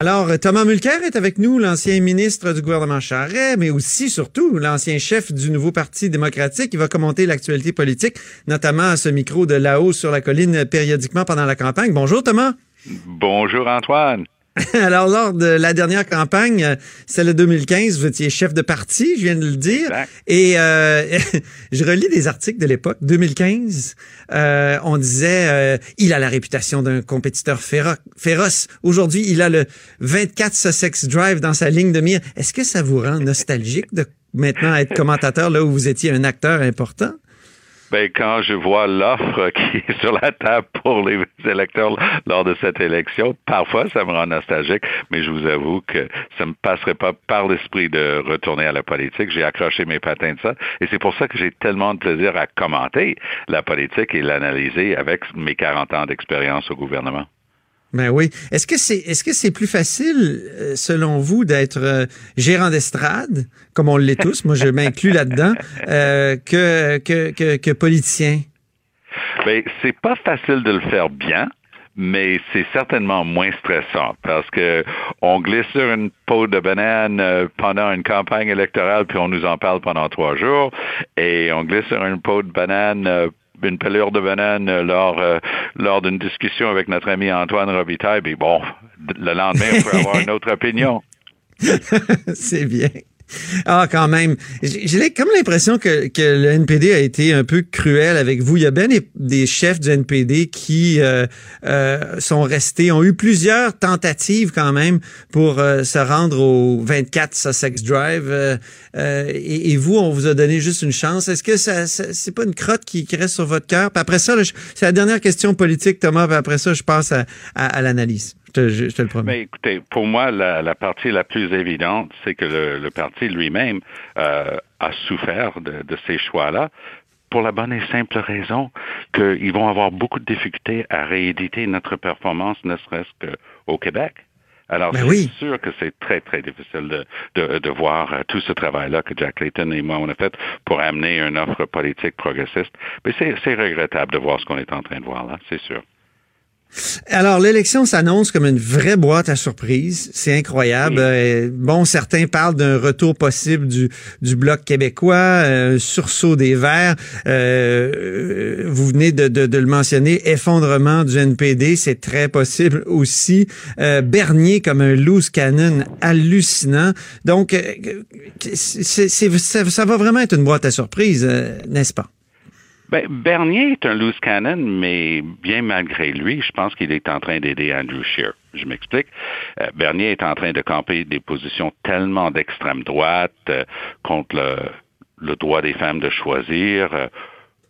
Alors, Thomas Mulcair est avec nous, l'ancien ministre du gouvernement Charret, mais aussi, surtout, l'ancien chef du nouveau Parti démocratique. Il va commenter l'actualité politique, notamment à ce micro de là-haut sur la colline périodiquement pendant la campagne. Bonjour, Thomas. Bonjour, Antoine. Alors, lors de la dernière campagne, euh, celle de 2015, vous étiez chef de parti, je viens de le dire. Et euh, je relis des articles de l'époque, 2015. Euh, on disait, euh, il a la réputation d'un compétiteur féroce. Aujourd'hui, il a le 24 Sussex Drive dans sa ligne de mire. Est-ce que ça vous rend nostalgique de maintenant être commentateur là où vous étiez un acteur important? Ben, quand je vois l'offre qui est sur la table pour les électeurs lors de cette élection, parfois ça me rend nostalgique, mais je vous avoue que ça me passerait pas par l'esprit de retourner à la politique. J'ai accroché mes patins de ça, et c'est pour ça que j'ai tellement de plaisir à commenter la politique et l'analyser avec mes 40 ans d'expérience au gouvernement. Ben oui. Est-ce que c'est est-ce que c'est plus facile, euh, selon vous, d'être euh, gérant d'estrade, comme on l'est tous, moi je m'inclus là-dedans, euh, que, que, que, que politicien? Ben, c'est pas facile de le faire bien mais c'est certainement moins stressant parce que on glisse sur une peau de banane pendant une campagne électorale puis on nous en parle pendant trois jours et on glisse sur une peau de banane une pelure de banane euh, lors, euh, lors d'une discussion avec notre ami Antoine Robitaille, puis bon, le lendemain, on peut avoir une autre opinion. C'est bien. Ah, quand même. J'ai comme l'impression que, que le NPD a été un peu cruel avec vous. Il y a bien des, chefs du NPD qui euh, euh, sont restés, ont eu plusieurs tentatives quand même pour euh, se rendre au 24 Sussex Drive. Et, et, vous, on vous a donné juste une chance. Est-ce que ça, c'est pas une crotte qui, qui, reste sur votre cœur? Après ça, c'est la dernière question politique, Thomas. Puis après ça, je passe à, à, à l'analyse. Je te, le promets. Mais écoutez, pour moi, la, partie la plus évidente, c'est que le, parti lui-même euh, a souffert de, ces choix-là pour la bonne et simple raison qu'ils vont avoir beaucoup de difficultés à rééditer notre performance, ne serait-ce qu'au Québec. Alors, ben c'est sûr que c'est très, très difficile de, de, voir euh, tout ce travail-là que Jack Layton et moi, on a fait pour amener une offre politique progressiste. Mais c'est regrettable de voir ce qu'on est en train de voir là, c'est sûr. Alors, l'élection s'annonce comme une vraie boîte à surprise. C'est incroyable. Euh, bon, certains parlent d'un retour possible du, du Bloc québécois, un euh, sursaut des Verts. Euh, vous venez de, de, de, le mentionner, effondrement du NPD, c'est très possible aussi. Bernier comme un loose cannon hallucinant. Donc, ça, ça va vraiment être une boîte à surprise, n'est-ce pas? Ben, Bernier est un loose cannon, mais bien malgré lui, je pense qu'il est en train d'aider Andrew Scheer. Je m'explique. Euh, Bernier est en train de camper des positions tellement d'extrême droite euh, contre le, droit des femmes de choisir, euh,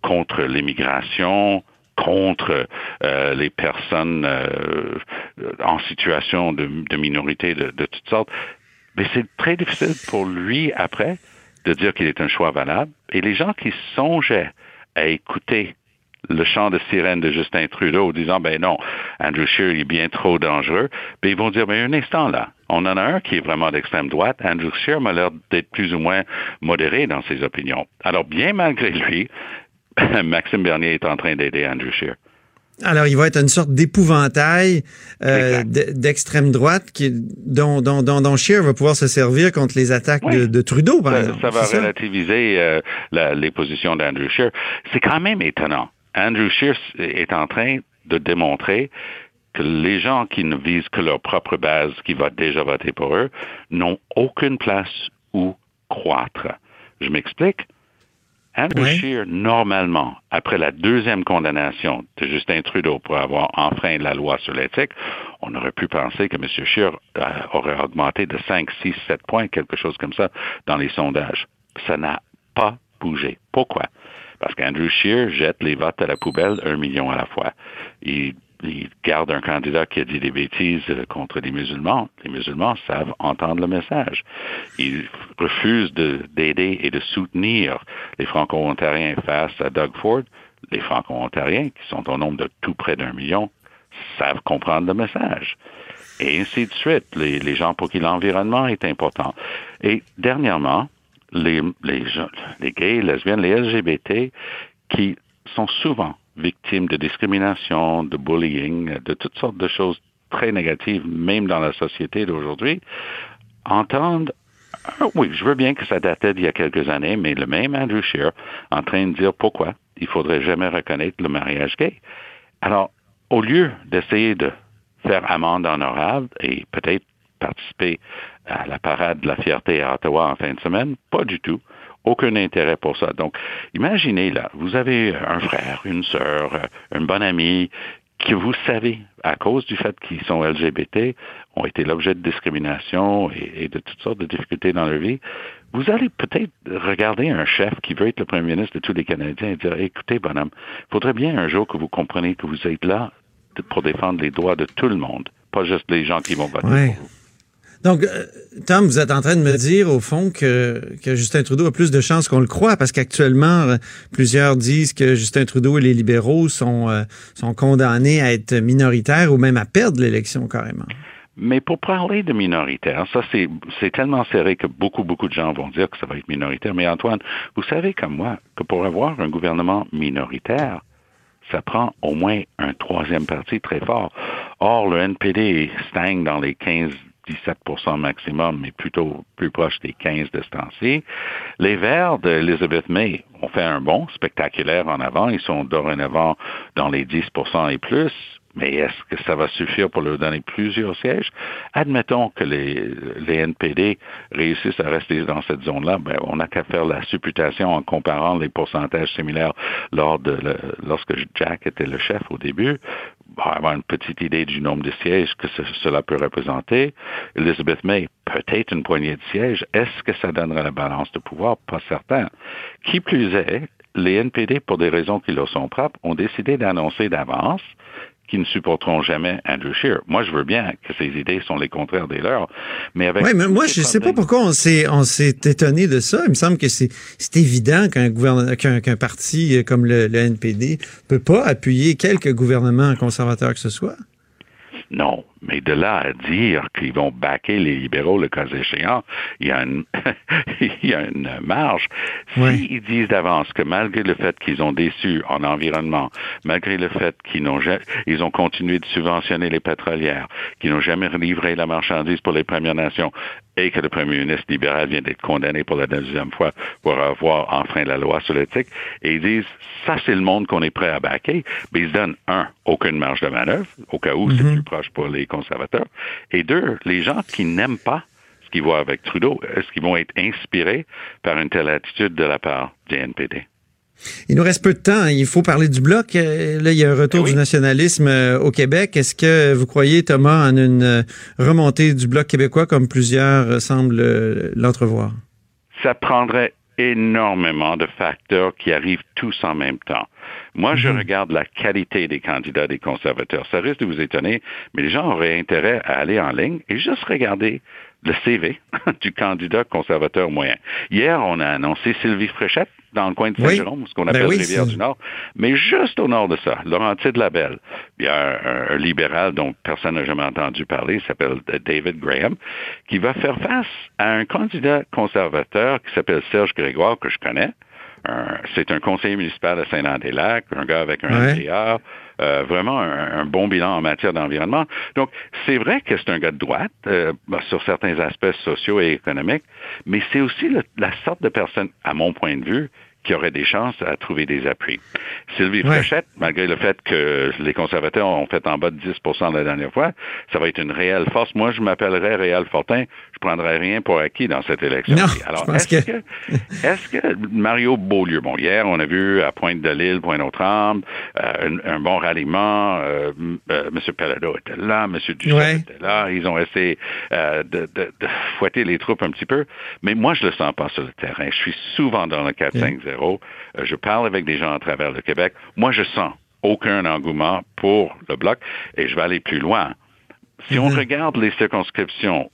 contre l'immigration, contre les personnes en situation de, minorité de, de toutes sortes. Mais c'est très difficile pour lui après de dire qu'il est un choix valable. Et les gens qui songeaient à écouter le chant de sirène de Justin Trudeau, disant, ben non, Andrew Scheer est bien trop dangereux, ben ils vont dire, ben un instant là, on en a un qui est vraiment d'extrême droite. Andrew Scheer m'a l'air d'être plus ou moins modéré dans ses opinions. Alors, bien malgré lui, Maxime Bernier est en train d'aider Andrew Scheer. Alors, il va être une sorte d'épouvantail euh, d'extrême droite qui, dont, dont, dont, dont Scheer va pouvoir se servir contre les attaques de, Trudeau, par exemple. Ça va relativiser euh, les positions d'Andrew Scheer. C'est quand même étonnant. Andrew Scheer est en train de démontrer que les gens qui ne visent que leur propre base, qui va déjà voter pour eux, n'ont aucune place où croître. Je m'explique. Andrew Scheer, normalement, après la deuxième condamnation de Justin Trudeau pour avoir enfreint la loi sur l'éthique, on aurait pu penser que M. Scheer euh, aurait augmenté de 5, 6, 7 points, quelque chose comme ça, dans les sondages. Ça n'a pas bougé. Pourquoi? Parce qu'Andrew Scheer jette les votes à la poubelle un million à la fois. Il il garde un candidat qui a dit des bêtises contre les musulmans. Les musulmans savent entendre le message. Il refuse d'aider et de soutenir les Franco-Ontariens face à Doug Ford. Les Franco-Ontariens, qui sont au nombre de tout près d'un million, savent comprendre le message. Et ainsi de suite. Les, gens pour qui l'environnement est important. Et dernièrement, les, les, les gays, les lesbiennes, les LGBT, qui sont souvent victimes de discrimination, de bullying, de toutes sortes de choses très négative, même dans la société d'aujourd'hui, entendre ah oui, je veux bien que ça datait d'il y a quelques années, mais le même Andrew Scheer en train de dire pourquoi il faudrait jamais reconnaître le mariage gay. Alors, au lieu d'essayer de faire amende honorable et peut-être participer à la parade de la fierté à Ottawa en fin de semaine, pas du tout. Aucun intérêt pour ça. Donc, imaginez là, vous avez un frère, une sœur, une bonne amie que vous savez, à cause du fait qu'ils sont LGBT, ont été l'objet de discrimination et, de toutes sortes de difficultés dans leur vie, vous allez peut-être regarder un chef qui veut être le premier ministre de tous les Canadiens et dire, écoutez, bonhomme, il faudrait bien un jour que vous compreniez que vous êtes là pour défendre les droits de tout le monde, pas juste les gens qui vont voter pour vous. Donc, euh, Tom, vous êtes en train de me dire, au fond, que, que Justin Trudeau a plus de chances qu'on le croit, parce qu'actuellement, euh, plusieurs disent que Justin Trudeau et les libéraux sont, euh, sont condamnés à être minoritaires ou même à perdre l'élection carrément. Mais pour parler de minoritaire, ça c'est, c'est tellement serré que beaucoup, beaucoup de gens vont dire que ça va être minoritaire. Mais Antoine, vous savez comme moi que pour avoir un gouvernement minoritaire, ça prend au moins un troisième parti très fort. Or, le NPD stagne dans les 15 17% maximum, mais plutôt plus proche des 15 de ce. Les Verts d'Elizabeth May ont fait un bond spectaculaire en avant. Ils sont dorénavant dans les 10% et plus. Mais est-ce que ça va suffire pour leur donner plusieurs sièges? Admettons que les, les NPD réussissent à rester dans cette zone-là. Ben, on n'a qu'à faire la supputation en comparant les pourcentages similaires lors de lorsque Jack était le chef au début avoir une petite idée du nombre de sièges que cela peut représenter. Elizabeth May, peut-être une poignée de sièges. Est-ce que ça donnera la balance de pouvoir? Pas certain. Qui plus est, les NPD, pour des raisons qui leur sont propres, ont décidé d'annoncer d'avance qui ne supporteront jamais Andrew Scheer. Moi, je veux bien que ces idées sont les contraires des leurs, mais avec... Oui, mais moi, je ne sais pas pourquoi on s'est, on s'est étonné de ça. Il me semble que c'est, c'est évident qu'un, gouvernement, qu'un, qu'un parti comme le, le NPD peut pas appuyer quelque gouvernement conservateur que ce soit. Non, mais de là à dire qu'ils vont baquer les libéraux le cas échéant, il y a une, il y a une marge. S'ils disent d'avance que malgré le fait qu'ils ont déçu en environnement, malgré le fait qu'ils n'ont ils ont continué de subventionner les pétrolières, qu'ils n'ont jamais livré la marchandise pour les Premières Nations, et que le premier ministre libéral vient d'être condamné pour la deuxième fois pour avoir enfreint la loi sur l'éthique, et ils disent, ça c'est le monde qu'on est prêt à baquer, mais ils se donnent, un, aucune marge de manœuvre, au cas où c'est mhm. plus proche pour les conservateurs, et deux, les gens qui n'aiment pas ce qu'ils voient avec Trudeau, est-ce qu'ils vont être inspirés par une telle attitude de la part du NPD? Il nous reste peu de temps. Il faut parler du bloc. Euh, là, il y a un retour eh du nationalisme euh, au Québec. Est-ce que vous croyez, Thomas, en une euh, remontée du bloc québécois comme plusieurs semblent l'entrevoir? Ça prendrait énormément de facteurs qui arrivent tous en même temps. Moi, je mhm. regarde la qualité des candidats des conservateurs. Ça risque de vous étonner, mais les gens auraient intérêt à aller en ligne et juste regarder le CV du candidat conservateur moyen. Hier, on a annoncé Sylvie Fréchette dans le coin de Saint-Jérôme, ce qu'on ben appelle Rivière-du-Nord. Mais juste au nord de ça, de Labelle, il y a un, libéral dont personne n'a jamais entendu parler, il s'appelle David Graham, qui va faire face à un candidat conservateur qui s'appelle Serge Grégoire, que je connais. C'est un conseiller municipal à Saint-Laurent-des-Lacs, un gars avec un MPA, euh, vraiment un, bon bilan en matière d'environnement. Donc, c'est vrai que c'est un gars de droite euh, sur certains aspects sociaux et économiques, mais c'est aussi la sorte de personne, à mon point de vue, qui aurait des chances à trouver des appuis. Sylvie Fréchette, malgré le fait que les conservateurs ont fait en bas de 10% la dernière fois, ça va être une réelle force. Moi, je m'appellerais Réal Fortin. Je prendrais rien pour acquis dans cette élection. Alors, est-ce que... est-ce que Mario Beaulieu, bon, hier, on a vu à Pointe-de-Lille, Pointe-aux-Trembles, euh, un, bon ralliement. Euh, euh, M. Pelledo était là, M. Duchesne était là. Ils ont essayé de, de, de, fouetter les troupes un petit peu. Mais moi, je le sens pas sur le terrain. Je suis souvent dans le 4-5-0. Euh, je parle avec des gens à travers le Québec. Moi, je sens aucun engouement pour le bloc et je vais aller plus loin. Si on mhm. regarde les circonscriptions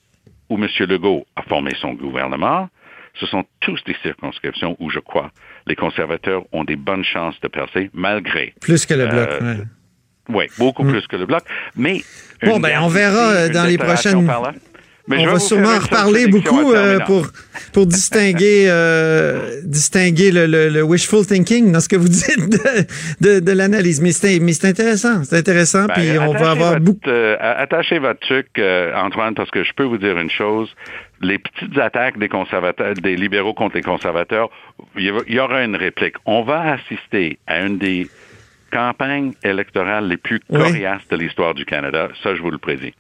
où M. Legault a formé son gouvernement, ce sont tous des circonscriptions où je crois les conservateurs ont des bonnes chances de percer malgré. Plus que le bloc. Euh, oui, beaucoup mm. plus que le bloc. Mais bon, ben on verra euh, dans les prochaines. On va sûrement en reparler beaucoup euh, pour, pour distinguer, euh, distinguer le, le, wishful thinking dans ce que vous dites de, de, l'analyse. Mais c'est intéressant. C'est intéressant. Ben, puis on va avoir beaucoup. Euh, attachez votre truc, Antoine, parce que je peux vous dire une chose. Les petites attaques des conservateurs, des libéraux contre les conservateurs, il y aura une réplique. On va assister à une des campagnes électorales les plus coriaces de l'histoire du Canada. Ça, je vous le prédis.